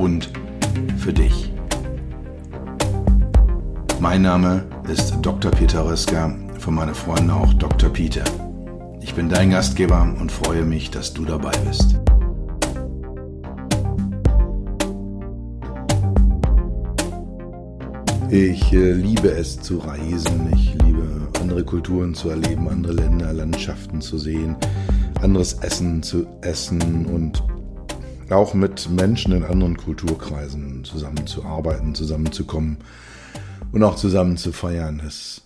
und für dich. Mein Name ist Dr. Peter Röska, von meinen Freunden auch Dr. Peter. Ich bin dein Gastgeber und freue mich, dass du dabei bist. Ich äh, liebe es zu reisen. Ich liebe andere Kulturen zu erleben, andere Länder, Landschaften zu sehen, anderes Essen zu essen und auch mit Menschen in anderen Kulturkreisen zusammenzuarbeiten, zusammenzukommen und auch zusammen zu feiern. Das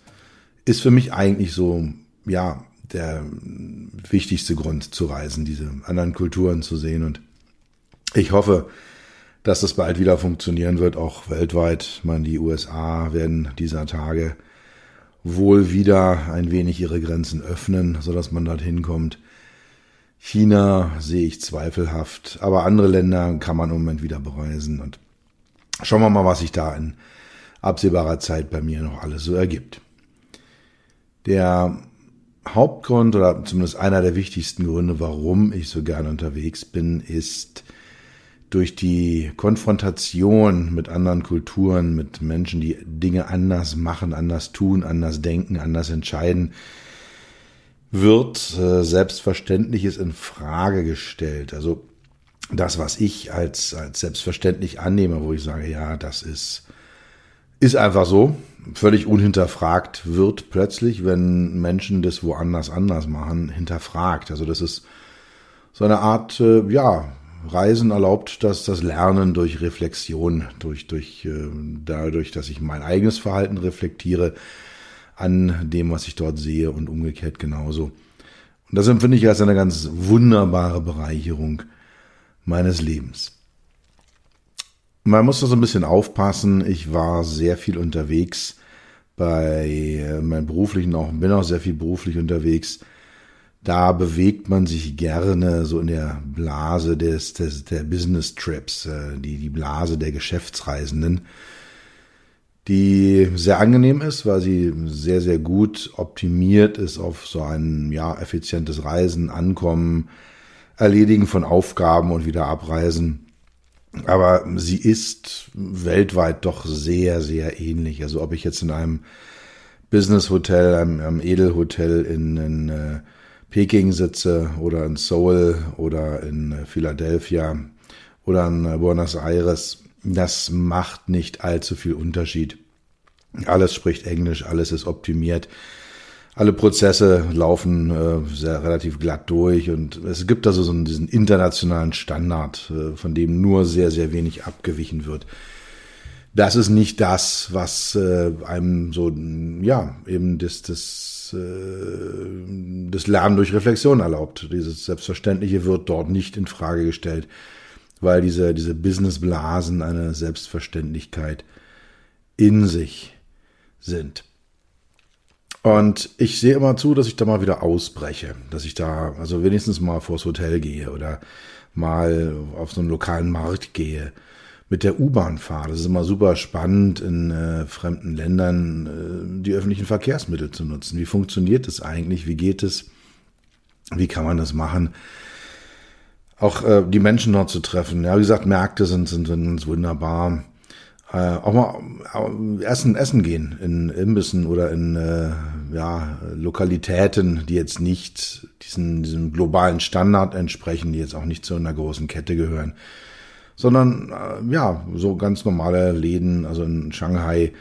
ist für mich eigentlich so, ja, der wichtigste Grund zu reisen, diese anderen Kulturen zu sehen. Und ich hoffe, dass das bald wieder funktionieren wird, auch weltweit. Meine, die USA werden dieser Tage wohl wieder ein wenig ihre Grenzen öffnen, sodass man dorthin kommt. China sehe ich zweifelhaft, aber andere Länder kann man im Moment wieder bereisen und schauen wir mal, was sich da in absehbarer Zeit bei mir noch alles so ergibt. Der Hauptgrund oder zumindest einer der wichtigsten Gründe, warum ich so gerne unterwegs bin, ist durch die Konfrontation mit anderen Kulturen, mit Menschen, die Dinge anders machen, anders tun, anders denken, anders entscheiden, wird äh, Selbstverständliches in Frage gestellt. Also das, was ich als, als selbstverständlich annehme, wo ich sage, ja, das ist, ist einfach so, völlig unhinterfragt wird plötzlich, wenn Menschen das woanders anders machen, hinterfragt. Also das ist so eine Art, äh, ja, Reisen erlaubt das, das Lernen durch Reflexion, durch, durch, äh, dadurch, dass ich mein eigenes Verhalten reflektiere an dem, was ich dort sehe und umgekehrt genauso. Und das empfinde ich als eine ganz wunderbare Bereicherung meines Lebens. Man muss da so ein bisschen aufpassen. Ich war sehr viel unterwegs bei meinem beruflichen auch, bin auch sehr viel beruflich unterwegs da bewegt man sich gerne so in der Blase des, des der Business Trips, äh, die, die Blase der Geschäftsreisenden, die sehr angenehm ist, weil sie sehr, sehr gut optimiert ist auf so ein ja, effizientes Reisen, Ankommen, Erledigen von Aufgaben und wieder abreisen. Aber sie ist weltweit doch sehr, sehr ähnlich. Also ob ich jetzt in einem Business Hotel, einem, einem Edelhotel in, in äh, Peking sitze oder in Seoul oder in äh, Philadelphia oder in äh, Buenos Aires, das macht nicht allzu viel Unterschied. Alles spricht Englisch, alles ist optimiert. Alle Prozesse laufen äh, sehr relativ glatt durch und es gibt also so einen, diesen internationalen Standard, äh, von dem nur sehr, sehr wenig abgewichen wird. Das ist nicht das, was äh, einem so, ja, eben das, das äh, das Lernen durch Reflexion erlaubt. Dieses Selbstverständliche wird dort nicht in Frage gestellt, weil diese, diese Businessblasen eine Selbstverständlichkeit in sich sind. Und ich sehe immer zu, dass ich da mal wieder ausbreche, dass ich da also wenigstens mal vors Hotel gehe oder mal auf so einen lokalen Markt gehe mit der U-Bahn fahre. Das ist immer super spannend, in äh, fremden Ländern äh, die öffentlichen Verkehrsmittel zu nutzen. Wie funktioniert das eigentlich? Wie geht es? Wie kann man das machen? Auch äh, die Menschen dort zu treffen. Ja, wie gesagt, Märkte sind, sind, sind wunderbar. Äh, auch mal äh, essen, essen gehen in Imbissen oder in äh, ja, Lokalitäten, die jetzt nicht diesen, diesem globalen Standard entsprechen, die jetzt auch nicht zu einer großen Kette gehören sondern äh, ja, so ganz normale Läden, also in Shanghai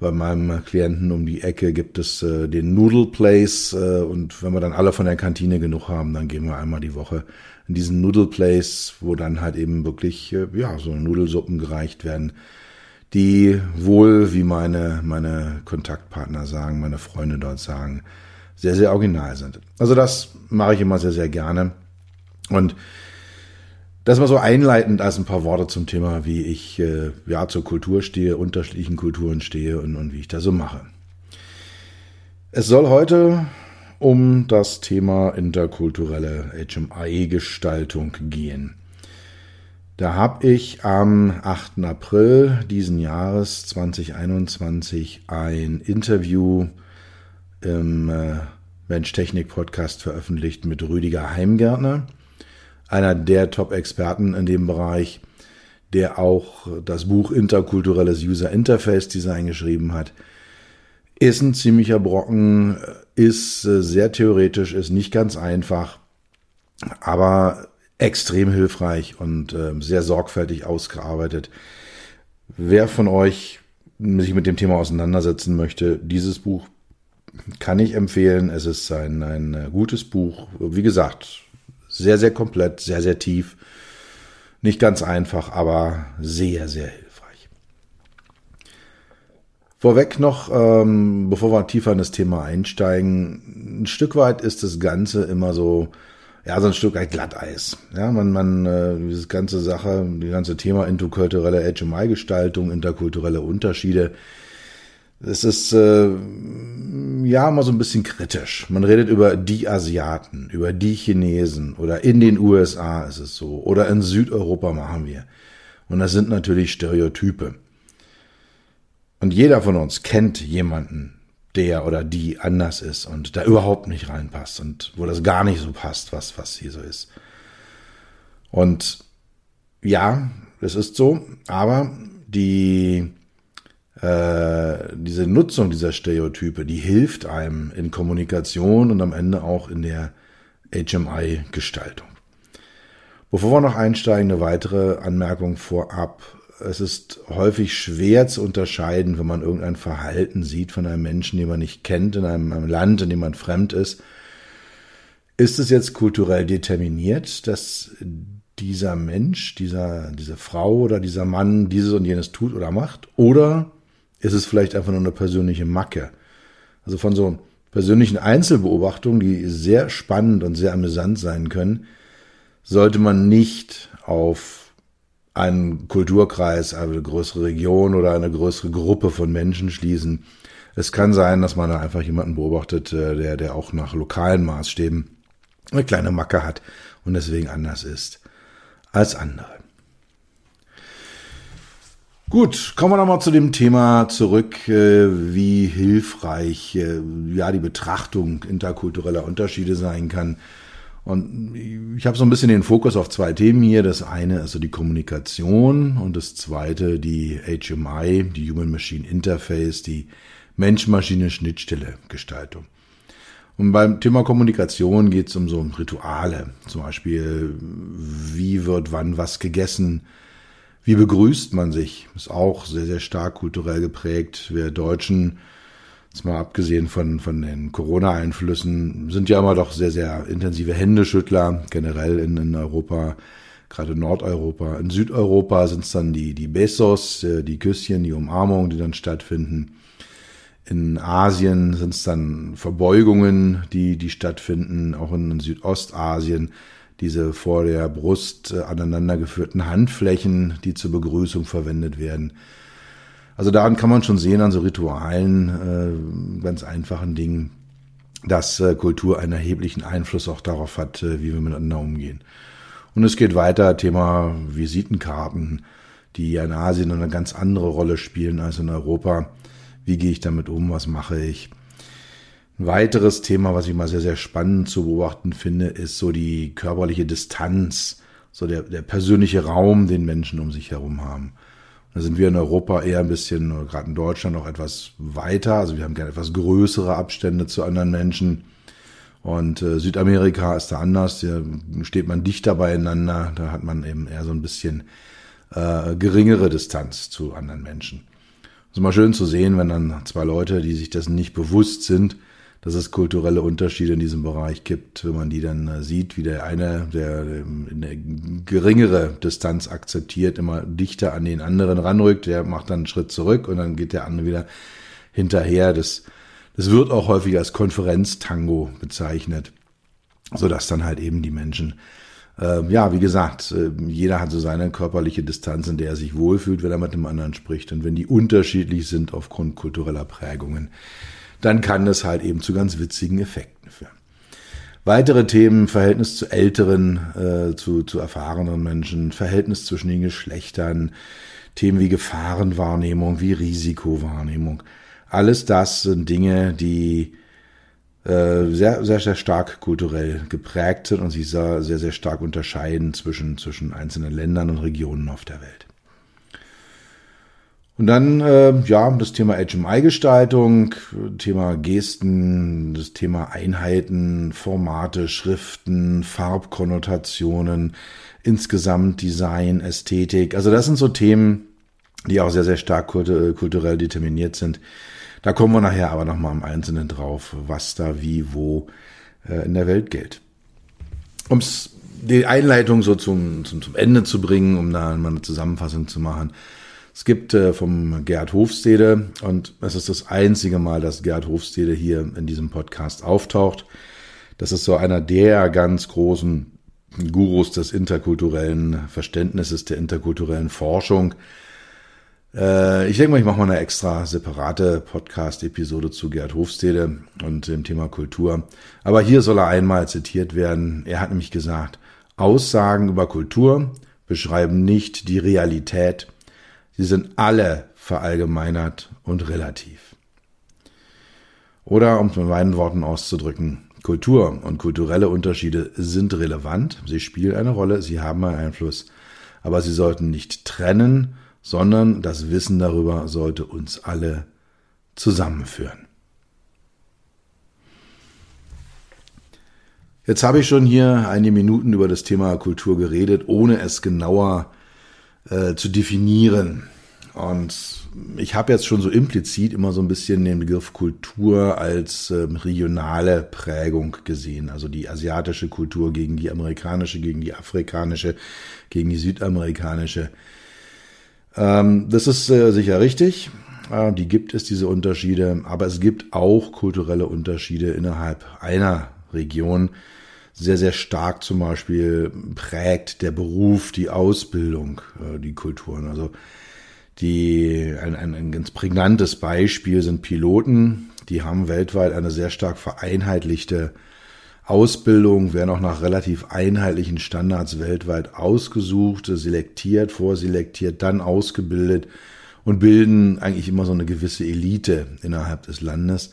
bei meinem Klienten um die Ecke gibt es äh, den Noodle Place äh, und wenn wir dann alle von der Kantine genug haben, dann gehen wir einmal die Woche in diesen Noodle Place, wo dann halt eben wirklich äh, ja so Nudelsuppen gereicht werden, die wohl, wie meine meine Kontaktpartner sagen, meine Freunde dort sagen, sehr sehr original sind. Also das mache ich immer sehr sehr gerne und Das mal so einleitend als ein paar Worte zum Thema, wie ich äh, ja zur Kultur stehe, unterschiedlichen Kulturen stehe und, und wie ich da so mache. Es soll heute um das Thema interkulturelle HMI-Gestaltung gehen. Da habe ich am 8. April diesen Jahres 2021 ein Interview im äh, Mensch Technik Podcast veröffentlicht mit Rüdiger Heimgärtner, einer der Top-Experten in dem Bereich, der auch das Buch Interkulturelles User Interface Design geschrieben hat. Ist ein ziemlicher Brocken, ist äh, sehr theoretisch, ist nicht ganz einfach, aber extrem hilfreich und äh, sehr sorgfältig ausgearbeitet. Wer von euch sich mit dem Thema auseinandersetzen möchte, dieses Buch kann ich empfehlen. Es ist ein, ein äh, gutes Buch. Wie gesagt, sehr, sehr komplett, sehr, sehr tief. Nicht ganz einfach, aber sehr, sehr hilfreich. Vorweg noch, ähm, bevor wir tiefer in das Thema einsteigen, ein Stück weit ist das Ganze immer so, ja, so ein Stück weit Glatteis. Ja, man, man, äh, diese ganze Sache, die ganze Thema interkulturelle HMI-Gestaltung, interkulturelle Unterschiede, es ist äh, ja mal so ein bisschen kritisch. Man redet über die Asiaten, über die Chinesen oder in den USA ist es so oder in Südeuropa machen wir. Und das sind natürlich Stereotype. Und jeder von uns kennt jemanden, der oder die anders ist und da überhaupt nicht reinpasst und wo das gar nicht so passt, was, was hier so ist. Und ja, es ist so, aber die, äh, diese Nutzung dieser Stereotype, die hilft einem in Kommunikation und am Ende auch in der HMI-Gestaltung. Bevor wir noch einsteigen, eine weitere Anmerkung vorab es ist häufig schwer zu unterscheiden, wenn man irgendein Verhalten sieht von einem Menschen, den man nicht kennt, in einem, einem Land, in dem man fremd ist. Ist es jetzt kulturell determiniert, dass dieser Mensch, dieser, diese Frau oder dieser Mann dieses und jenes tut oder macht? Oder ist es vielleicht einfach nur eine persönliche Macke? Also von so persönlichen Einzelbeobachtungen, die sehr spannend und sehr amüsant sein können, sollte man nicht auf einen Kulturkreis, eine größere Region oder eine größere Gruppe von Menschen schließen. Es kann sein, dass man da einfach jemanden beobachtet, äh, der, der auch nach lokalen Maßstäben eine kleine Macke hat und deswegen anders ist als andere. Gut, kommen wir nochmal zu dem Thema zurück, äh, wie hilfreich äh, ja die Betrachtung interkultureller Unterschiede sein kann. Und ich habe so ein bisschen den Fokus auf zwei Themen hier. Das eine ist so die Kommunikation und das zweite die HMI, die Human Machine Interface, die Mensch-Maschine-Schnittstelle Gestaltung. Und beim Thema Kommunikation geht es um so Rituale. Zum Beispiel, wie wird wann was gegessen? Wie begrüßt man sich? Ist auch sehr, sehr stark kulturell geprägt. Wir Deutschen Jetzt mal abgesehen von, von den Corona-Einflüssen, sind ja immer doch sehr, sehr intensive Händeschüttler, generell in, in Europa, gerade in Nordeuropa. In Südeuropa sind es dann die, die Besos, äh, die Küsschen, die Umarmungen, die dann stattfinden. In Asien sind es dann Verbeugungen, die, die stattfinden, auch in Südostasien diese vor der Brust äh, aneinandergeführten Handflächen, die zur Begrüßung verwendet werden. Also daran kann man schon sehen, an so Ritualen, äh, ganz einfachen Dingen, dass äh, Kultur einen erheblichen Einfluss auch darauf hat, äh, wie wir miteinander umgehen. Und es geht weiter, Thema Visitenkarten, die in Asien eine ganz andere Rolle spielen als in Europa. Wie gehe ich damit um? Was mache ich? Ein weiteres Thema, was ich mal sehr, sehr spannend zu beobachten finde, ist so die körperliche Distanz, so der, der persönliche Raum, den Menschen um sich herum haben. Da sind wir in Europa eher ein bisschen, gerade in Deutschland, noch etwas weiter. Also wir haben gerne etwas größere Abstände zu anderen Menschen. Und äh, Südamerika ist da anders. Da steht man dichter beieinander. Da hat man eben eher so ein bisschen äh, geringere Distanz zu anderen Menschen. Es ist mal schön zu sehen, wenn dann zwei Leute, die sich dessen nicht bewusst sind, dass es kulturelle Unterschiede in diesem Bereich gibt, wenn man die dann äh, sieht, wie der eine, der eine geringere Distanz akzeptiert, immer dichter an den anderen ranrückt, der macht dann einen Schritt zurück und dann geht der andere wieder hinterher. Das, das wird auch häufig als Konferenztango bezeichnet, so dass dann halt eben die Menschen äh, ja, wie gesagt, äh, jeder hat so seine körperliche Distanz, in der er sich wohlfühlt, wenn er mit dem anderen spricht. Und wenn die unterschiedlich sind aufgrund kultureller Prägungen, dann kann das halt eben zu ganz witzigen Effekten führen. Weitere Themen, Verhältnis zu älteren, äh, zu, zu erfahrenen Menschen, Verhältnis zwischen den Geschlechtern, Themen wie Gefahrenwahrnehmung, wie Risikowahrnehmung. Alles das sind Dinge, die äh, sehr, sehr, sehr stark kulturell geprägt sind und sich sehr, sehr, stark unterscheiden zwischen, zwischen einzelnen Ländern und Regionen auf der Welt. Und dann, äh, ja, das Thema HMI-Gestaltung, Thema Gesten, das Thema Einheiten, Formate, Schriften, Farbkonnotationen, insgesamt Design, Ästhetik. Also das sind so Themen, die auch sehr, sehr stark kulturell determiniert sind. Da kommen wir nachher aber nochmal im Einzelnen drauf, was da wie, wo äh, in der Welt gilt. Um die Einleitung so zum, zum, zum Ende zu bringen, um da mal eine Zusammenfassung zu machen, es gibt äh, vom Gerd Hofstede und es ist das einzige Mal, dass Gerd Hofstede hier in diesem Podcast auftaucht. Das ist so einer der ganz großen Gurus des interkulturellen Verständnisses, der interkulturellen Forschung. Äh, ich denke mal, ich mache mal eine extra separate Podcast-Episode zu Gerd Hofstede und dem Thema Kultur. Aber hier soll er einmal zitiert werden. Er hat nämlich gesagt, Aussagen über Kultur beschreiben nicht die Realität, Sie sind alle verallgemeinert und relativ. Oder um es mit meinen Worten auszudrücken, Kultur und kulturelle Unterschiede sind relevant, sie spielen eine Rolle, sie haben einen Einfluss, aber sie sollten nicht trennen, sondern das Wissen darüber sollte uns alle zusammenführen. Jetzt habe ich schon hier einige Minuten über das Thema Kultur geredet, ohne es genauer äh, zu definieren. Und ich habe jetzt schon so implizit immer so ein bisschen den Begriff Kultur als ähm, regionale Prägung gesehen. Also die asiatische Kultur gegen die amerikanische, gegen die afrikanische, gegen die südamerikanische. Ähm, das ist äh, sicher richtig. Äh, die gibt es, diese Unterschiede. Aber es gibt auch kulturelle Unterschiede innerhalb einer Region sehr, sehr stark zum Beispiel prägt der Beruf, die Ausbildung, äh, die Kulturen. Also die, ein, ein, ein ganz prägnantes Beispiel sind Piloten, die haben weltweit eine sehr stark vereinheitlichte Ausbildung, werden auch nach relativ einheitlichen Standards weltweit ausgesucht, selektiert, vorselektiert, dann ausgebildet und bilden eigentlich immer so eine gewisse Elite innerhalb des Landes.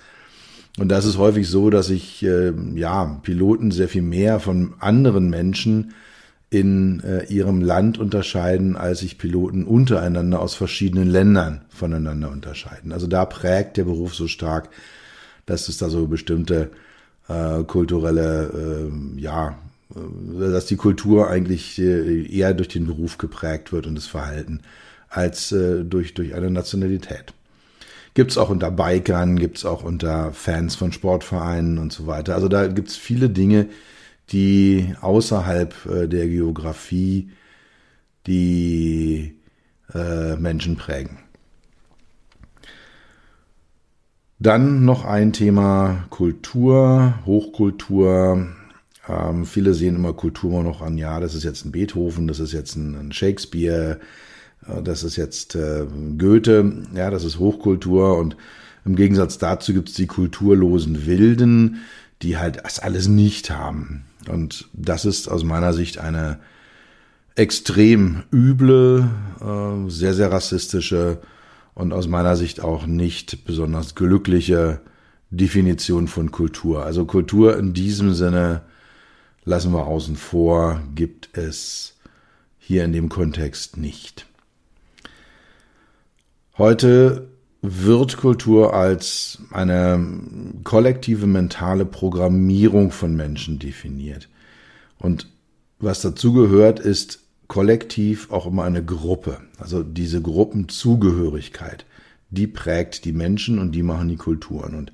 Und das ist häufig so, dass sich äh, ja Piloten sehr viel mehr von anderen Menschen in äh, ihrem Land unterscheiden, als sich Piloten untereinander aus verschiedenen Ländern voneinander unterscheiden. Also da prägt der Beruf so stark, dass es da so bestimmte äh, kulturelle, äh, ja, dass die Kultur eigentlich äh, eher durch den Beruf geprägt wird und das Verhalten als äh, durch, durch eine Nationalität. Gibt's auch unter Bikern, gibt's auch unter Fans von Sportvereinen und so weiter. Also da gibt's viele Dinge, die außerhalb äh, der Geografie die äh, Menschen prägen. Dann noch ein Thema Kultur, Hochkultur. Ähm, viele sehen immer Kultur noch an, ja, das ist jetzt ein Beethoven, das ist jetzt ein, ein Shakespeare, das ist jetzt äh, Goethe, ja, das ist Hochkultur und im Gegensatz dazu gibt es die kulturlosen Wilden, die halt das alles nicht haben. Und das ist aus meiner Sicht eine extrem üble, äh, sehr, sehr rassistische und aus meiner Sicht auch nicht besonders glückliche Definition von Kultur. Also Kultur in diesem Sinne lassen wir außen vor, gibt es hier in dem Kontext nicht. Heute wird Kultur als eine kollektive mentale Programmierung von Menschen definiert. Und was dazu gehört, ist kollektiv auch immer eine Gruppe. Also diese Gruppenzugehörigkeit, die prägt die Menschen und die machen die Kulturen. Und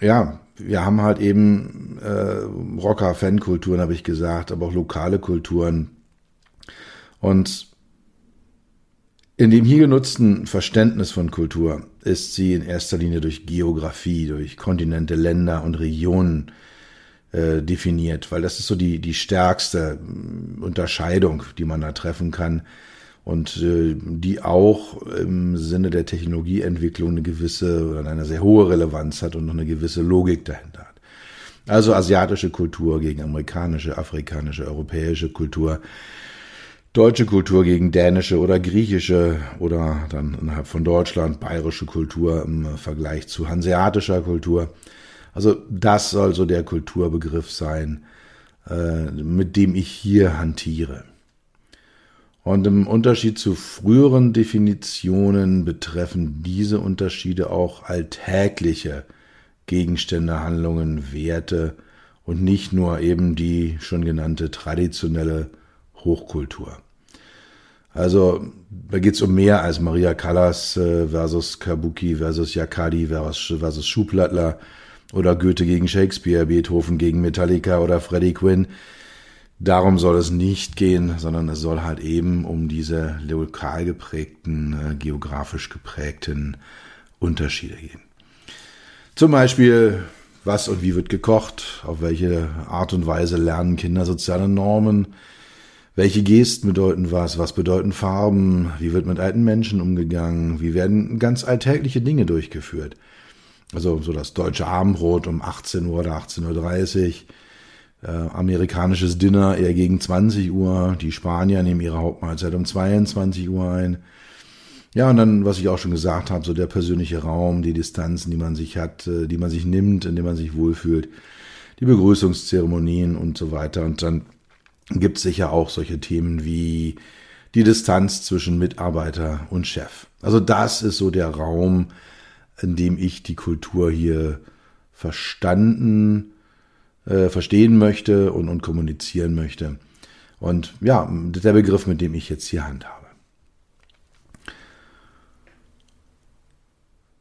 ja, wir haben halt eben äh, Rocker-Fankulturen, habe ich gesagt, aber auch lokale Kulturen. Und in dem hier genutzten Verständnis von Kultur ist sie in erster Linie durch Geografie, durch Kontinente, Länder und Regionen äh, definiert, weil das ist so die, die stärkste mm, Unterscheidung, die man da treffen kann und äh, die auch im Sinne der Technologieentwicklung eine gewisse oder eine sehr hohe Relevanz hat und noch eine gewisse Logik dahinter hat. Also asiatische Kultur gegen amerikanische, afrikanische, europäische Kultur, deutsche Kultur gegen dänische oder griechische oder dann innerhalb von Deutschland bayerische Kultur im Vergleich zu hanseatischer Kultur. Also das soll so der Kulturbegriff sein, äh, mit dem ich hier hantiere. Und im Unterschied zu früheren Definitionen betreffen diese Unterschiede auch alltägliche Gegenstände, Handlungen, Werte und nicht nur eben die schon genannte traditionelle Hochkultur. Also da geht es um mehr als Maria Callas äh, versus Kabuki versus Yakadi versus, versus Schuhplattler oder Goethe gegen Shakespeare, Beethoven gegen Metallica oder Freddie Quinn. Darum soll es nicht gehen, sondern es soll halt eben um diese lokal geprägten, äh, geografisch geprägten Unterschiede gehen. Zum Beispiel, was und wie wird gekocht, auf welche Art und Weise lernen Kinder soziale Normen, welche Gesten bedeuten was, was bedeuten Farben, wie wird mit alten Menschen umgegangen, wie werden ganz alltägliche Dinge durchgeführt. Also so das deutsche Abendbrot um 18 Uhr oder 18.30 Uhr, äh, amerikanisches Dinner eher gegen 20 Uhr, die Spanier nehmen ihre Hauptmahlzeit um 22 Uhr ein. Ja, und dann, was ich auch schon gesagt habe, so der persönliche Raum, die Distanzen, die man sich hat, äh, die man sich nimmt, in dem man sich wohlfühlt, die Begrüßungszeremonien und so weiter. Und dann gibt es sicher auch solche Themen wie die Distanz zwischen Mitarbeiter und Chef. Also das ist so der Raum, in dem ich die Kultur hier verstanden, äh, verstehen möchte und, und kommunizieren möchte. Und ja, der Begriff, mit dem ich jetzt hier handhabe.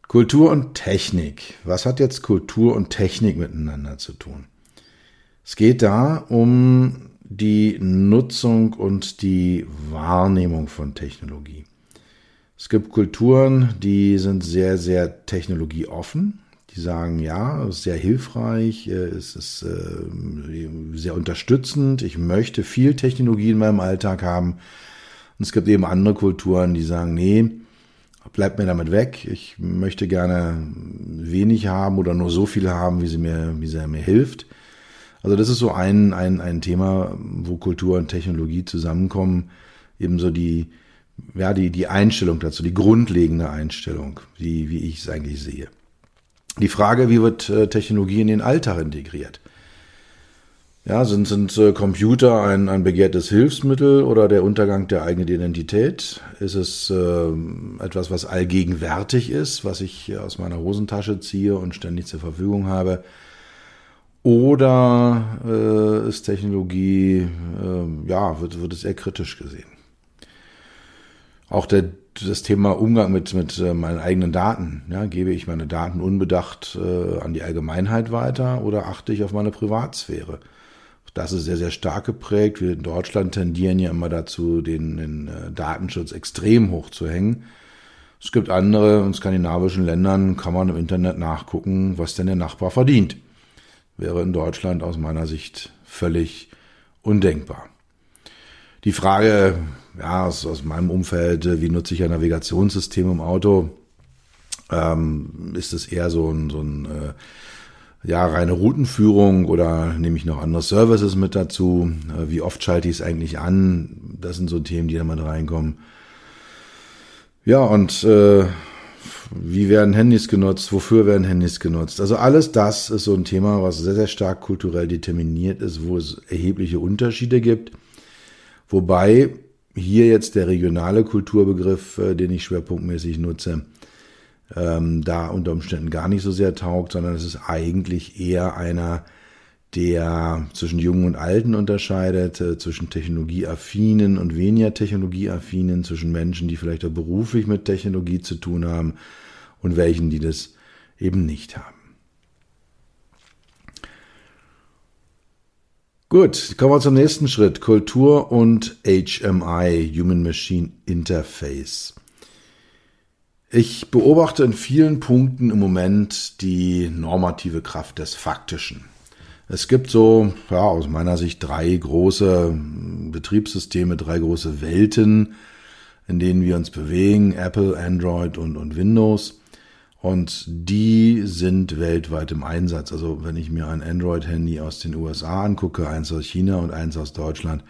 Kultur und Technik. Was hat jetzt Kultur und Technik miteinander zu tun? Es geht da um die Nutzung und die Wahrnehmung von Technologie. Es gibt Kulturen, die sind sehr, sehr technologieoffen. Die sagen, ja, es ist sehr hilfreich, äh, es ist äh, sehr unterstützend, ich möchte viel Technologie in meinem Alltag haben. Und es gibt eben andere Kulturen, die sagen, nee, bleib mir damit weg, ich möchte gerne wenig haben oder nur so viel haben, wie sie mir, wie sie mir hilft. Also das ist so ein, ein, ein Thema, wo Kultur und Technologie zusammenkommen, ebenso die, ja, die, die Einstellung dazu, die grundlegende Einstellung, wie, wie ich es eigentlich sehe. Die Frage, wie wird äh, Technologie in den Alltag integriert? Ja, sind, sind äh, Computer ein, ein begehrtes Hilfsmittel oder der Untergang der eigenen Identität? Ist es äh, etwas, was allgegenwärtig ist, was ich aus meiner Hosentasche ziehe und ständig zur Verfügung habe? Oder äh, ist Technologie, äh, ja, wird, wird es eher kritisch gesehen? Auch der, das Thema Umgang mit, mit äh, meinen eigenen Daten. Ja, gebe ich meine Daten unbedacht äh, an die Allgemeinheit weiter oder achte ich auf meine Privatsphäre? Das ist sehr, sehr stark geprägt. Wir in Deutschland tendieren ja immer dazu, den, den äh, Datenschutz extrem hoch zu hängen. Es gibt andere in skandinavischen Ländern, kann man im Internet nachgucken, was denn der Nachbar verdient. Wäre in Deutschland aus meiner Sicht völlig undenkbar. Die Frage, ja, aus, aus meinem Umfeld, äh, wie nutze ich ein Navigationssystem im Auto? Ähm, ist es eher so ein, so ein äh, ja, reine Routenführung oder nehme ich noch andere Services mit dazu? Äh, wie oft schalte ich es eigentlich an? Das sind so Themen, die da mal reinkommen. Ja, und äh, wie werden Handys genutzt? Wofür werden Handys genutzt? Also alles das ist so ein Thema, was sehr, sehr stark kulturell determiniert ist, wo es erhebliche Unterschiede gibt. Wobei hier jetzt der regionale Kulturbegriff, äh, den ich schwerpunktmäßig nutze, ähm, da unter Umständen gar nicht so sehr taugt, sondern es ist eigentlich eher einer, der zwischen Jungen und Alten unterscheidet, äh, zwischen technologieaffinen und weniger technologieaffinen, zwischen Menschen, die vielleicht auch beruflich mit Technologie zu tun haben und welchen, die das eben nicht haben. Gut, kommen wir zum nächsten Schritt. Kultur und HMI, Human Machine Interface. Ich beobachte in vielen Punkten im Moment die normative Kraft des Faktischen. Es gibt so, ja, aus meiner Sicht drei große Betriebssysteme, drei große Welten, in denen wir uns bewegen. Apple, Android und, und Windows. Und die sind weltweit im Einsatz. Also wenn ich mir ein Android-Handy aus den USA angucke, eins aus China und eins aus Deutschland,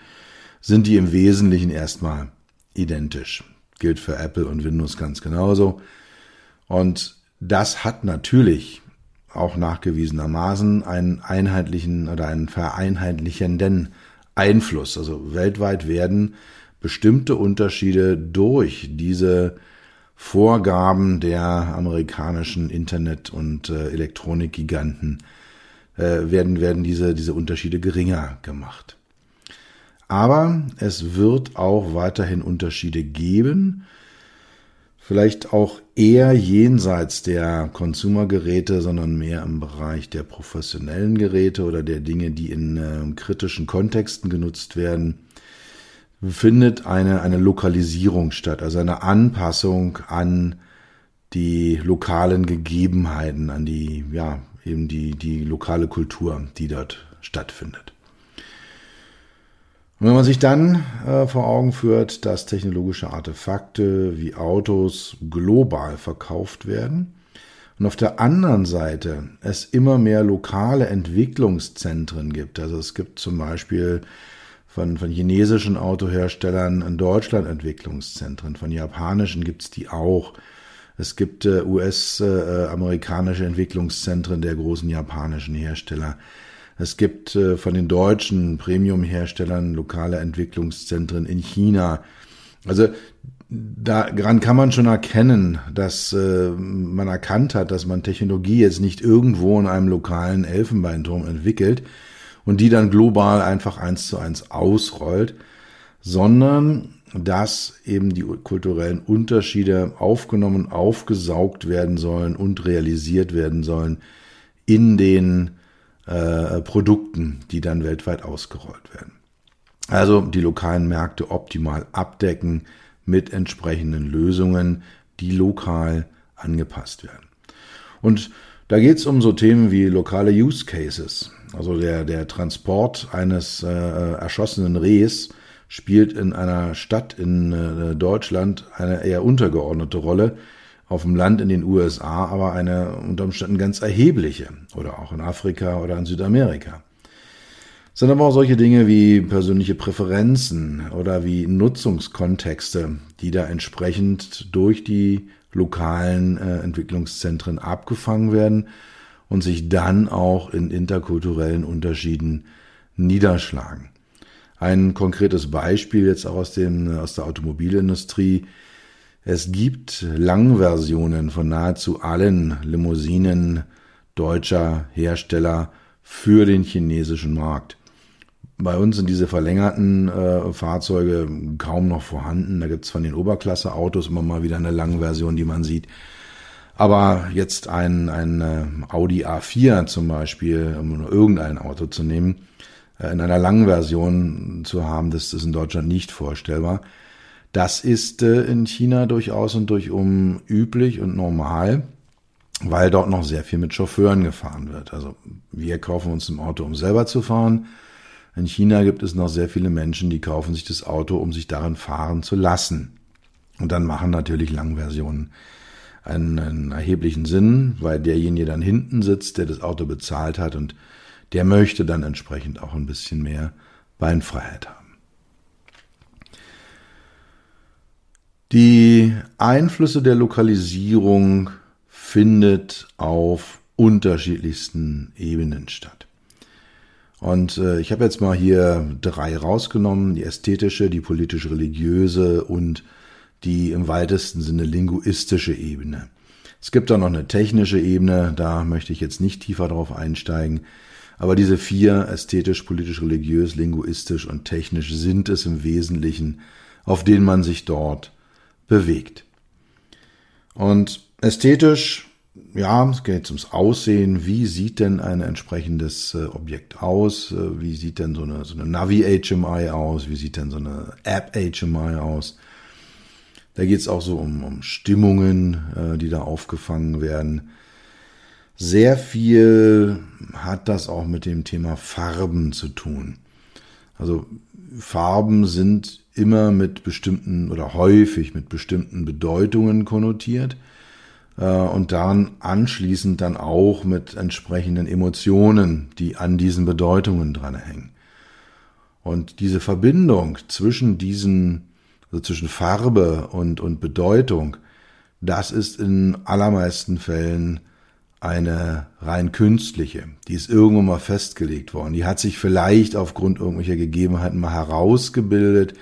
sind die im Wesentlichen erstmal identisch. Gilt für Apple und Windows ganz genauso. Und das hat natürlich auch nachgewiesenermaßen einen einheitlichen oder einen vereinheitlichenden Einfluss. Also weltweit werden bestimmte Unterschiede durch diese Vorgaben der amerikanischen Internet- und äh, Elektronikgiganten äh, werden, werden diese, diese Unterschiede geringer gemacht. Aber es wird auch weiterhin Unterschiede geben, vielleicht auch eher jenseits der Consumer-Geräte, sondern mehr im Bereich der professionellen Geräte oder der Dinge, die in äh, kritischen Kontexten genutzt werden findet eine, eine Lokalisierung statt, also eine Anpassung an die lokalen Gegebenheiten, an die, ja, eben die, die lokale Kultur, die dort stattfindet. Und wenn man sich dann äh, vor Augen führt, dass technologische Artefakte wie Autos global verkauft werden und auf der anderen Seite es immer mehr lokale Entwicklungszentren gibt, also es gibt zum Beispiel von, von chinesischen Autoherstellern in Deutschland Entwicklungszentren, von japanischen gibt's die auch. Es gibt äh, US-amerikanische äh, Entwicklungszentren der großen japanischen Hersteller. Es gibt äh, von den deutschen Premium-Herstellern lokale Entwicklungszentren in China. Also daran kann man schon erkennen, dass äh, man erkannt hat, dass man Technologie jetzt nicht irgendwo in einem lokalen Elfenbeinturm entwickelt, und die dann global einfach eins zu eins ausrollt, sondern dass eben die kulturellen Unterschiede aufgenommen, aufgesaugt werden sollen und realisiert werden sollen in den äh, Produkten, die dann weltweit ausgerollt werden. Also die lokalen Märkte optimal abdecken mit entsprechenden Lösungen, die lokal angepasst werden. Und da geht es um so Themen wie lokale Use Cases. Also der, der Transport eines äh, erschossenen Rehs spielt in einer Stadt in äh, Deutschland eine eher untergeordnete Rolle, auf dem Land in den USA aber eine unter Umständen ganz erhebliche oder auch in Afrika oder in Südamerika. Es sind aber auch solche Dinge wie persönliche Präferenzen oder wie Nutzungskontexte, die da entsprechend durch die lokalen äh, Entwicklungszentren abgefangen werden und sich dann auch in interkulturellen Unterschieden niederschlagen. Ein konkretes Beispiel jetzt auch aus, dem, aus der Automobilindustrie. Es gibt Langversionen von nahezu allen Limousinen deutscher Hersteller für den chinesischen Markt. Bei uns sind diese verlängerten äh, Fahrzeuge kaum noch vorhanden. Da gibt's von den Oberklasse-Autos immer mal wieder eine Langversion, die man sieht. Aber jetzt ein, ein äh, Audi A4 zum Beispiel, um nur irgendein Auto zu nehmen, äh, in einer langen Version zu haben, das ist in Deutschland nicht vorstellbar. Das ist äh, in China durchaus und durchum üblich und normal, weil dort noch sehr viel mit Chauffeuren gefahren wird. Also wir kaufen uns ein Auto, um selber zu fahren. In China gibt es noch sehr viele Menschen, die kaufen sich das Auto, um sich darin fahren zu lassen. Und dann machen natürlich Langversionen einen, einen erheblichen Sinn, weil derjenige dann hinten sitzt, der das Auto bezahlt hat und der möchte dann entsprechend auch ein bisschen mehr Beinfreiheit haben. Die Einflüsse der Lokalisierung findet auf unterschiedlichsten Ebenen statt. Und äh, ich habe jetzt mal hier drei rausgenommen, die ästhetische, die politisch-religiöse und die im weitesten Sinne linguistische Ebene. Es gibt da noch eine technische Ebene, da möchte ich jetzt nicht tiefer drauf einsteigen. Aber diese vier, ästhetisch, politisch, religiös, linguistisch und technisch, sind es im Wesentlichen, auf denen man sich dort bewegt. Und ästhetisch, ja, es geht ums Aussehen. Wie sieht denn ein entsprechendes äh, Objekt aus? Äh, wie sieht denn so eine, so eine Navi-HMI aus? Wie sieht denn so eine App-HMI aus? Da geht es auch so um, um Stimmungen, äh, die da aufgefangen werden. Sehr viel hat das auch mit dem Thema Farben zu tun. Also Farben sind immer mit bestimmten oder häufig mit bestimmten Bedeutungen konnotiert äh, und dann anschließend dann auch mit entsprechenden Emotionen, die an diesen Bedeutungen dranhängen. Und diese Verbindung zwischen diesen, also zwischen Farbe und, und Bedeutung, das ist in allermeisten Fällen eine rein künstliche. Die ist irgendwann mal festgelegt worden. Die hat sich vielleicht aufgrund irgendwelcher Gegebenheiten mal herausgebildet,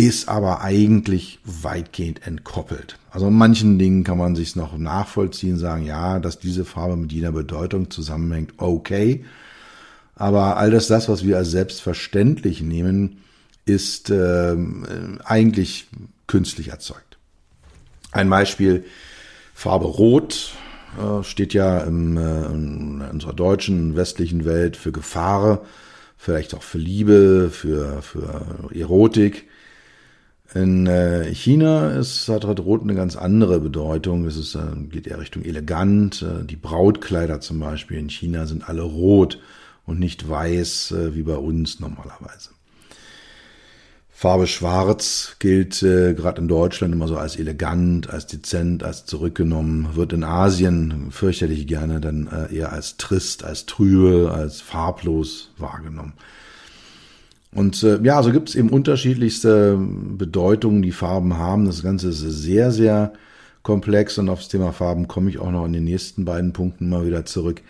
ist aber eigentlich weitgehend entkoppelt. Also in manchen Dingen kann man sich noch nachvollziehen, sagen, ja, dass diese Farbe mit jener Bedeutung zusammenhängt, okay. Aber all das, das, was wir als selbstverständlich nehmen, ist äh, eigentlich künstlich erzeugt. Ein Beispiel, Farbe Rot äh, steht ja im, äh, in unserer deutschen westlichen Welt für Gefahr, vielleicht auch für Liebe, für, für Erotik. In äh, China ist, hat Rot eine ganz andere Bedeutung. Es ist, geht eher Richtung elegant. Die Brautkleider zum Beispiel in China sind alle rot und nicht weiß wie bei uns normalerweise. Farbe Schwarz gilt äh, gerade in Deutschland immer so als elegant, als dezent, als zurückgenommen, wird in Asien fürchterlich gerne dann äh, eher als trist, als trübe, als farblos wahrgenommen. Und äh, ja, so gibt es eben unterschiedlichste Bedeutungen, die Farben haben. Das Ganze ist sehr, sehr komplex und aufs Thema Farben komme ich auch noch in den nächsten beiden Punkten mal wieder zurück.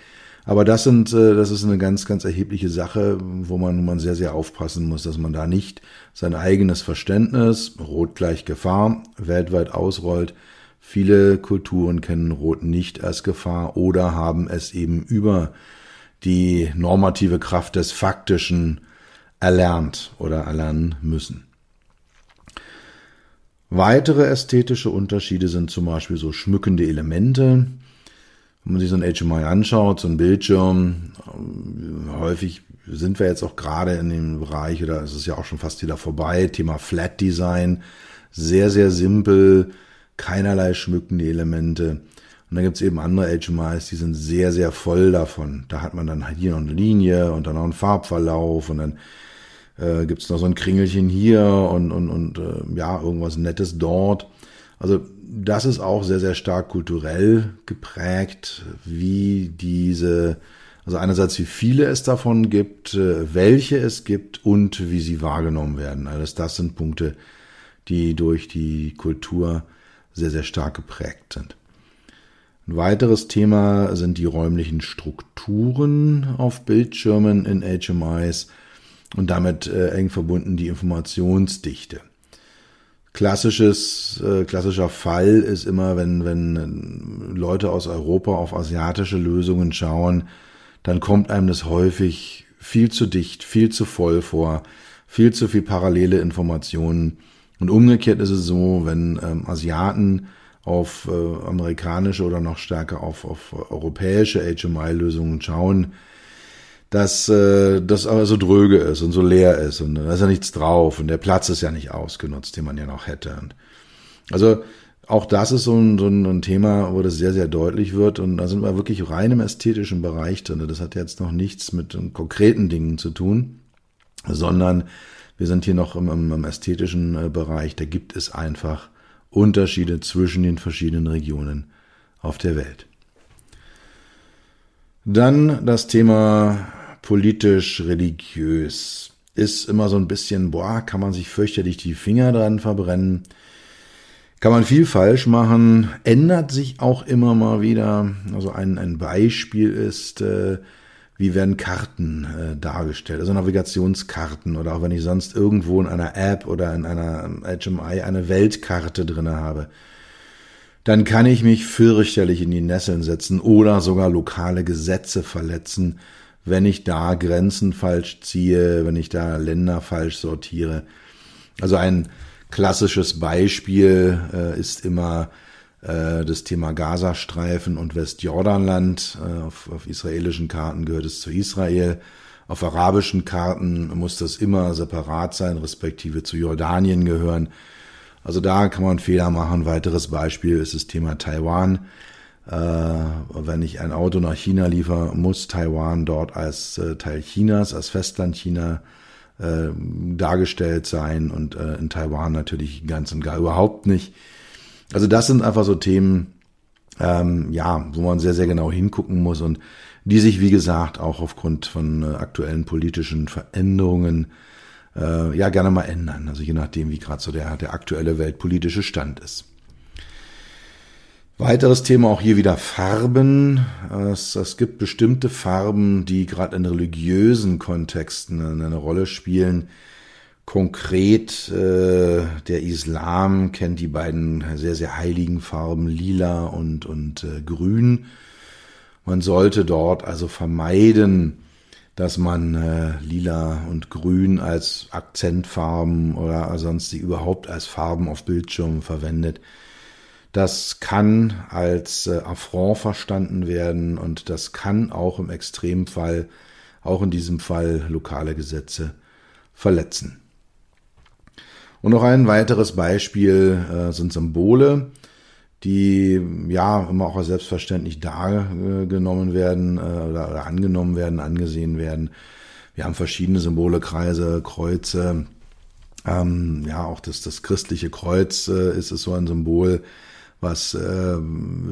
Aber das sind, äh, das ist eine ganz, ganz erhebliche Sache, wo man, wo man sehr, sehr aufpassen muss, dass man da nicht sein eigenes Verständnis, Rot gleich Gefahr, weltweit ausrollt. Viele Kulturen kennen Rot nicht als Gefahr oder haben es eben über die normative Kraft des Faktischen erlernt oder erlernen müssen. Weitere ästhetische Unterschiede sind zum Beispiel so schmückende Elemente. Wenn man sich so ein HMI anschaut, so ein Bildschirm, häufig sind wir jetzt auch gerade in dem Bereich, oder es ist ja auch schon fast wieder vorbei, Thema Flat Design, sehr, sehr simpel, keinerlei schmückende Elemente. Und dann gibt's eben andere HMIs, die sind sehr, sehr voll davon. Da hat man dann hier noch eine Linie und dann noch einen Farbverlauf und dann äh, gibt's noch so ein Kringelchen hier und, und, und äh, ja, irgendwas Nettes dort. Also das ist auch sehr, sehr stark kulturell geprägt, wie diese, also einerseits wie viele es davon gibt, äh, welche es gibt und wie sie wahrgenommen werden. Also das sind Punkte, die durch die Kultur sehr, sehr stark geprägt sind. Ein weiteres Thema sind die räumlichen Strukturen auf Bildschirmen in HMIs und damit äh, eng verbunden die Informationsdichte. Klassisches, äh, klassischer Fall ist immer, wenn, wenn Leute aus Europa auf asiatische Lösungen schauen, dann kommt einem das häufig viel zu dicht, viel zu voll vor, viel zu viel parallele Informationen. Und umgekehrt ist es so, wenn ähm, Asiaten auf äh, amerikanische oder noch stärker auf, auf europäische HMI-Lösungen schauen, dass äh, das aber so dröge ist und so leer ist und da ist ja nichts drauf und der Platz ist ja nicht ausgenutzt, den man ja noch hätte. Und also auch das ist so ein, so ein Thema, wo das sehr, sehr deutlich wird und da sind wir wirklich rein im ästhetischen Bereich drin. Das hat jetzt noch nichts mit konkreten Dingen zu tun, sondern wir sind hier noch im, im, im ästhetischen äh, Bereich. Da gibt es einfach Unterschiede zwischen den verschiedenen Regionen auf der Welt. Dann das Thema politisch, religiös. Ist immer so ein bisschen, boah, kann man sich fürchterlich die Finger dran verbrennen. Kann man viel falsch machen, ändert sich auch immer mal wieder. Also ein, ein Beispiel ist, äh, wie werden Karten äh, dargestellt, also Navigationskarten oder auch wenn ich sonst irgendwo in einer App oder in einer HMI eine Weltkarte drinne habe, dann kann ich mich fürchterlich in die Nesseln setzen oder sogar lokale Gesetze verletzen, wenn ich da Grenzen falsch ziehe, wenn ich da Länder falsch sortiere. Also ein klassisches Beispiel äh, ist immer äh, das Thema Gazastreifen und Westjordanland. Äh, auf, auf israelischen Karten gehört es zu Israel. Auf arabischen Karten muss das immer separat sein, respektive zu Jordanien gehören. Also da kann man Fehler machen. Weiteres Beispiel ist das Thema Taiwan. Äh, wenn ich ein Auto nach China liefere, muss Taiwan dort als äh, Teil Chinas, als Festland China äh, dargestellt sein und äh, in Taiwan natürlich ganz und gar überhaupt nicht. Also das sind einfach so Themen, ähm, ja, wo man sehr, sehr genau hingucken muss und die sich, wie gesagt, auch aufgrund von aktuellen politischen Veränderungen äh, ja gerne mal ändern. Also je nachdem, wie gerade so der, der aktuelle weltpolitische Stand ist. Weiteres Thema auch hier wieder Farben. Es, es gibt bestimmte Farben, die gerade in religiösen Kontexten eine, eine Rolle spielen. Konkret äh, der Islam kennt die beiden sehr, sehr heiligen Farben lila und, und äh, grün. Man sollte dort also vermeiden, dass man äh, lila und grün als Akzentfarben oder sonst überhaupt als Farben auf Bildschirmen verwendet das kann als äh, Affront verstanden werden und das kann auch im Extremfall, auch in diesem Fall lokale Gesetze verletzen. Und noch ein weiteres Beispiel äh, sind Symbole, die ja immer auch als selbstverständlich dargenommen werden äh, oder, angenommen werden, angesehen werden. Wir haben verschiedene Symbole, Kreise, Kreuze. Ähm, ja, auch das, das christliche Kreuz äh, ist es so ein Symbol was äh,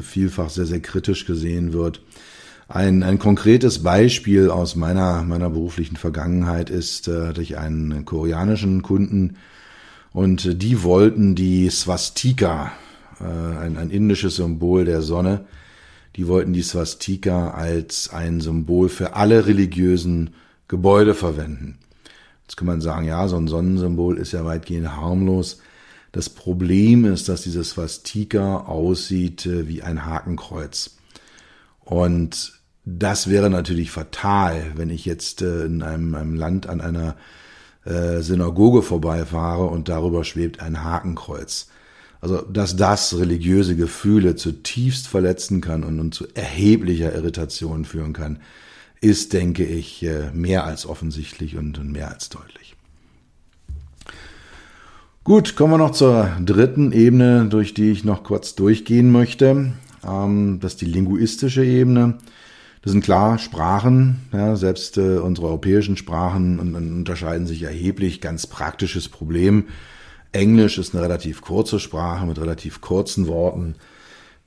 vielfach sehr, sehr kritisch gesehen wird. Ein, ein konkretes Beispiel aus meiner, meiner beruflichen Vergangenheit ist, äh, ich einen koreanischen Kunden und die wollten die Swastika, äh, ein, ein indisches Symbol der Sonne, die wollten die Swastika als ein Symbol für alle religiösen Gebäude verwenden. Jetzt kann man sagen, ja, so ein Sonnensymbol ist ja weitgehend harmlos. Das Problem ist, dass dieses Swastika aussieht äh, wie ein Hakenkreuz. Und das wäre natürlich fatal, wenn ich jetzt äh, in einem, einem Land an einer äh, Synagoge vorbeifahre und darüber schwebt ein Hakenkreuz. Also, dass das religiöse Gefühle zutiefst verletzen kann und, und zu erheblicher Irritation führen kann, ist, denke ich, mehr als offensichtlich und mehr als deutlich. Gut, kommen wir noch zur dritten Ebene, durch die ich noch kurz durchgehen möchte. Ähm, das ist die linguistische Ebene. Das sind klar Sprachen, ja, selbst äh, unsere europäischen Sprachen unterscheiden sich erheblich. Ganz praktisches Problem. Englisch ist eine relativ kurze Sprache mit relativ kurzen Worten.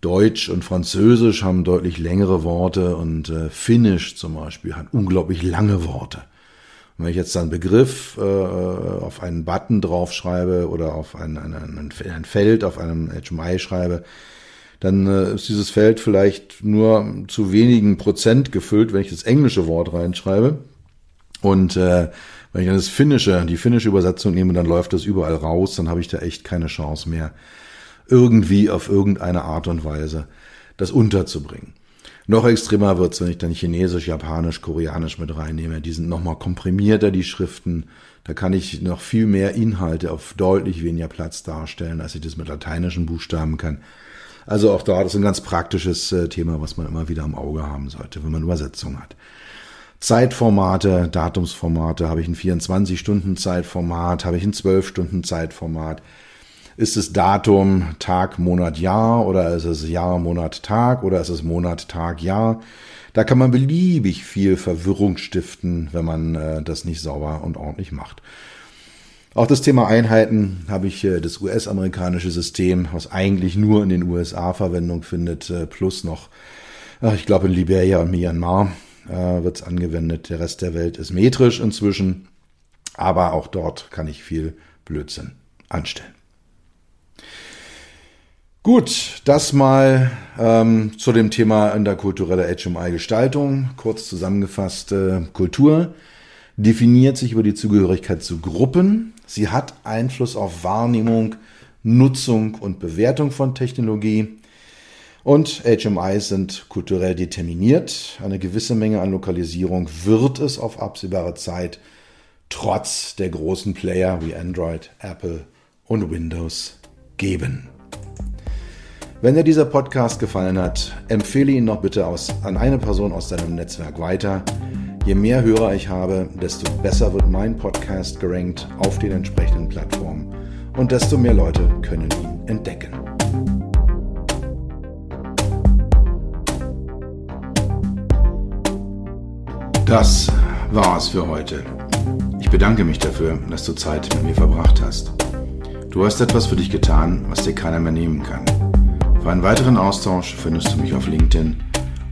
Deutsch und Französisch haben deutlich längere Worte und äh, Finnisch zum Beispiel hat unglaublich lange Worte. Wenn ich jetzt dann Begriff äh, auf einen Button draufschreibe oder auf ein, ein, ein, ein Feld auf einem HMI schreibe, dann äh, ist dieses Feld vielleicht nur zu wenigen Prozent gefüllt, wenn ich das englische Wort reinschreibe. Und äh, wenn ich dann das finnische, die finnische Übersetzung nehme, dann läuft das überall raus, dann habe ich da echt keine Chance mehr, irgendwie auf irgendeine Art und Weise das unterzubringen. Noch extremer wird's, wenn ich dann Chinesisch, Japanisch, Koreanisch mit reinnehme. Die sind nochmal komprimierter, die Schriften. Da kann ich noch viel mehr Inhalte auf deutlich weniger Platz darstellen, als ich das mit lateinischen Buchstaben kann. Also auch da, ist ein ganz praktisches äh, Thema, was man immer wieder im Auge haben sollte, wenn man Übersetzung hat. Zeitformate, Datumsformate, habe ich ein 24-Stunden-Zeitformat, habe ich ein 12-Stunden-Zeitformat. Ist es Datum, Tag, Monat, Jahr oder ist es Jahr, Monat, Tag oder ist es Monat, Tag, Jahr? Da kann man beliebig viel Verwirrung stiften, wenn man äh, das nicht sauber und ordentlich macht. Auch das Thema Einheiten habe ich äh, das US-amerikanische System, was eigentlich nur in den USA Verwendung findet, äh, plus noch, äh, ich glaube in Liberia und Myanmar äh, wird es angewendet. Der Rest der Welt ist metrisch inzwischen, aber auch dort kann ich viel Blödsinn anstellen. Gut, das mal ähm, zu dem Thema in der kulturelle HMI-Gestaltung. Kurz zusammengefasst, äh, Kultur definiert sich über die Zugehörigkeit zu Gruppen. Sie hat Einfluss auf Wahrnehmung, Nutzung und Bewertung von Technologie. Und HMIs sind kulturell determiniert. Eine gewisse Menge an Lokalisierung wird es auf absehbare Zeit trotz der großen Player wie Android, Apple und Windows geben. Wenn dir dieser Podcast gefallen hat, empfehle ihn noch bitte aus, an eine Person aus deinem Netzwerk weiter. Je mehr Hörer ich habe, desto besser wird mein Podcast gerankt auf den entsprechenden Plattformen und desto mehr Leute können ihn entdecken. Das war es für heute. Ich bedanke mich dafür, dass du Zeit mit mir verbracht hast. Du hast etwas für dich getan, was dir keiner mehr nehmen kann. Für einen weiteren Austausch findest du mich auf LinkedIn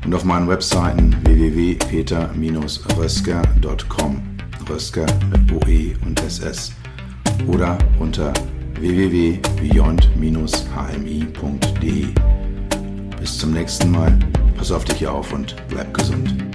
und auf meinen Webseiten www.peter-rösker.com Rösker mit OE und SS oder unter www.beyond-hmi.de. Bis zum nächsten Mal, pass auf dich auf und bleib gesund.